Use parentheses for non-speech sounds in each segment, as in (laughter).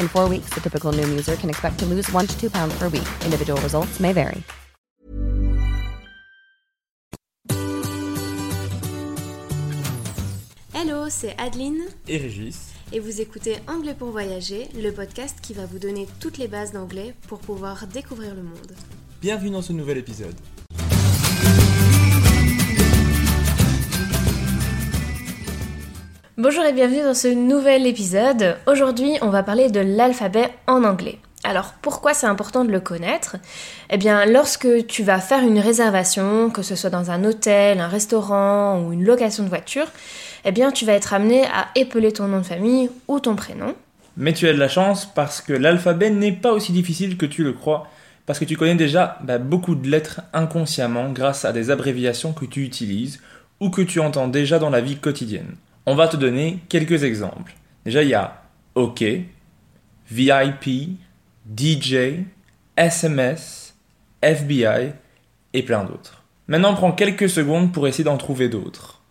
In four weeks, the typical Noom user can expect to lose one to two pounds per week. Individual results may vary. Hello, c'est Adeline et Régis. et vous écoutez Anglais pour voyager, le podcast qui va vous donner toutes les bases d'anglais pour pouvoir découvrir le monde. Bienvenue dans ce nouvel épisode. Bonjour et bienvenue dans ce nouvel épisode. Aujourd'hui, on va parler de l'alphabet en anglais. Alors, pourquoi c'est important de le connaître? Eh bien, lorsque tu vas faire une réservation, que ce soit dans un hôtel, un restaurant ou une location de voiture, eh bien, tu vas être amené à épeler ton nom de famille ou ton prénom. Mais tu as de la chance parce que l'alphabet n'est pas aussi difficile que tu le crois, parce que tu connais déjà bah, beaucoup de lettres inconsciemment grâce à des abréviations que tu utilises ou que tu entends déjà dans la vie quotidienne. On va te donner quelques exemples. Déjà, il y a OK, VIP, DJ, SMS, FBI et plein d'autres. Maintenant, prends quelques secondes pour essayer d'en trouver d'autres.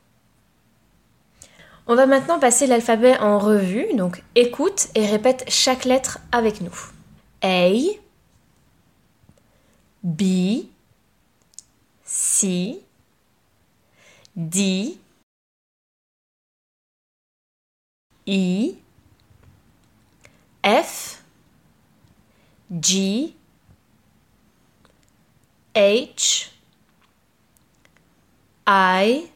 On va maintenant passer l'alphabet en revue, donc écoute et répète chaque lettre avec nous. A, B, C, D, E, F, G, H, I,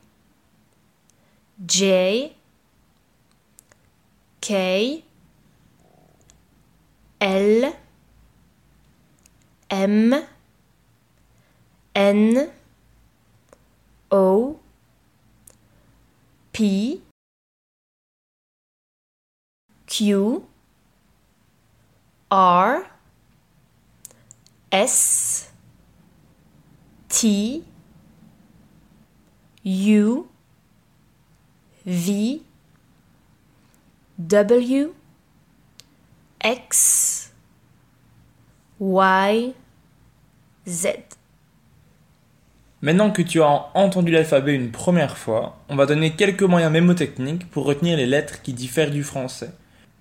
J, K, L, M, N, O, P, Q, R, S, T, U, V, W, X, Y, Z. Maintenant que tu as entendu l'alphabet une première fois, on va donner quelques moyens mémotechniques pour retenir les lettres qui diffèrent du français.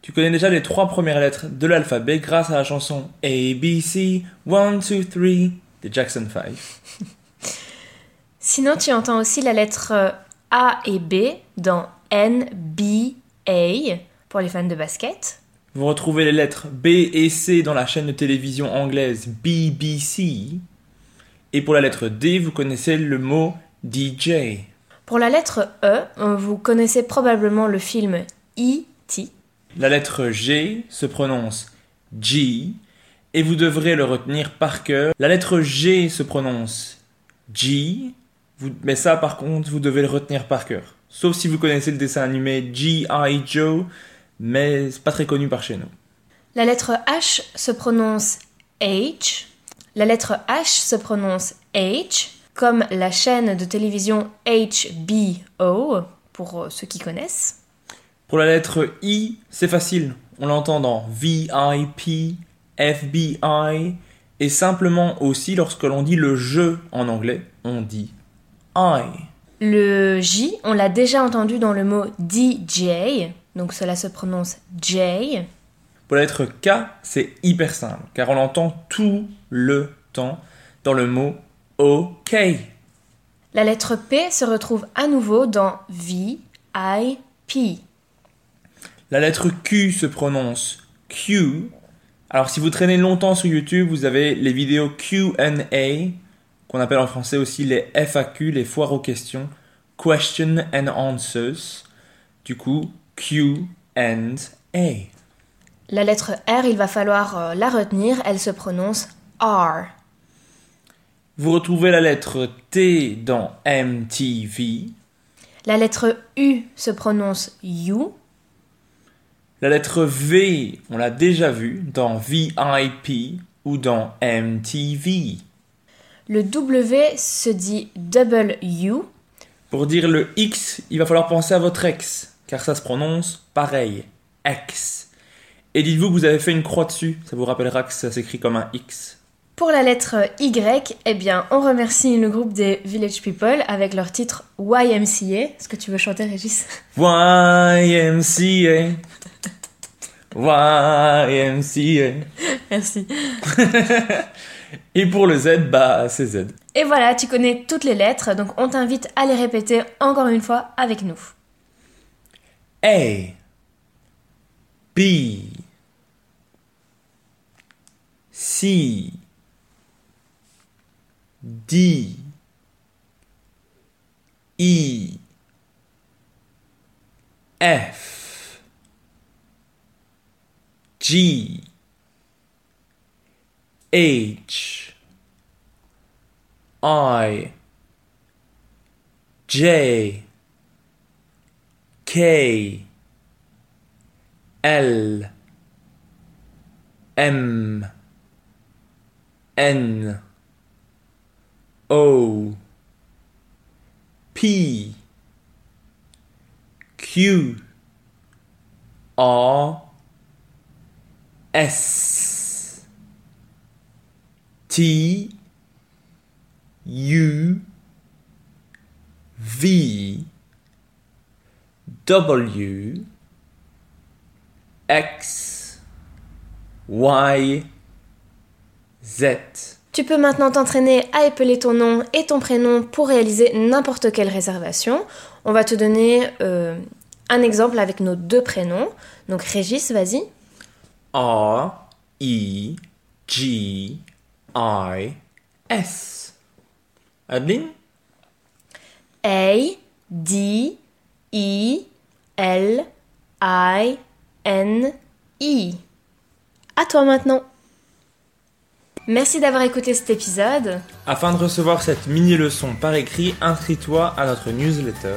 Tu connais déjà les trois premières lettres de l'alphabet grâce à la chanson A, B, C, 1, 2, 3 des Jackson 5. (laughs) Sinon, tu entends aussi la lettre euh, A et B dans N, B, A pour les fans de basket. Vous retrouvez les lettres B et C dans la chaîne de télévision anglaise BBC. Et pour la lettre D, vous connaissez le mot DJ. Pour la lettre E, vous connaissez probablement le film E.T. La lettre G se prononce G et vous devrez le retenir par cœur. La lettre G se prononce G, mais ça par contre vous devez le retenir par cœur. Sauf si vous connaissez le dessin animé G.I. Joe, mais c'est pas très connu par chez nous. La lettre H se prononce H. La lettre H se prononce H, comme la chaîne de télévision HBO, pour euh, ceux qui connaissent. Pour la lettre I, c'est facile. On l'entend dans VIP, FBI Et simplement aussi, lorsque l'on dit le jeu en anglais, on dit I. Le J, on l'a déjà entendu dans le mot DJ, donc cela se prononce J. Pour la lettre K, c'est hyper simple, car on l'entend tout le temps dans le mot OK. La lettre P se retrouve à nouveau dans V, I, P. La lettre Q se prononce Q. Alors si vous traînez longtemps sur YouTube, vous avez les vidéos Q&A, qu'on appelle en français aussi les FAQ, les foires aux questions, Question and Answers. Du coup, Q and A. La lettre R, il va falloir euh, la retenir, elle se prononce R. Vous retrouvez la lettre T dans MTV. La lettre U se prononce U. La lettre V, on l'a déjà vu dans VIP ou dans MTV. Le W se dit double U. Pour dire le X, il va falloir penser à votre ex, car ça se prononce pareil, ex. Et dites-vous que vous avez fait une croix dessus, ça vous rappellera que ça s'écrit comme un X. Pour la lettre Y, eh bien, on remercie le groupe des Village People avec leur titre YMCA. Est-ce que tu veux chanter, Régis? YMCA. YMCA. Merci. (laughs) Et pour le Z, bah c'est Z. Et voilà, tu connais toutes les lettres, donc on t'invite à les répéter encore une fois avec nous. A. B. C. D. E. F. G. H. I. J. K. L. M. N. O. P. Q. R. S. T. U. V. W. X. Y. Z. Tu peux maintenant t'entraîner à épeler ton nom et ton prénom pour réaliser n'importe quelle réservation. On va te donner euh, un exemple avec nos deux prénoms. Donc Régis, vas-y. R E G I S. Adeline A D E L I N E. À toi maintenant. Merci d'avoir écouté cet épisode. Afin de recevoir cette mini leçon par écrit, inscris-toi à notre newsletter.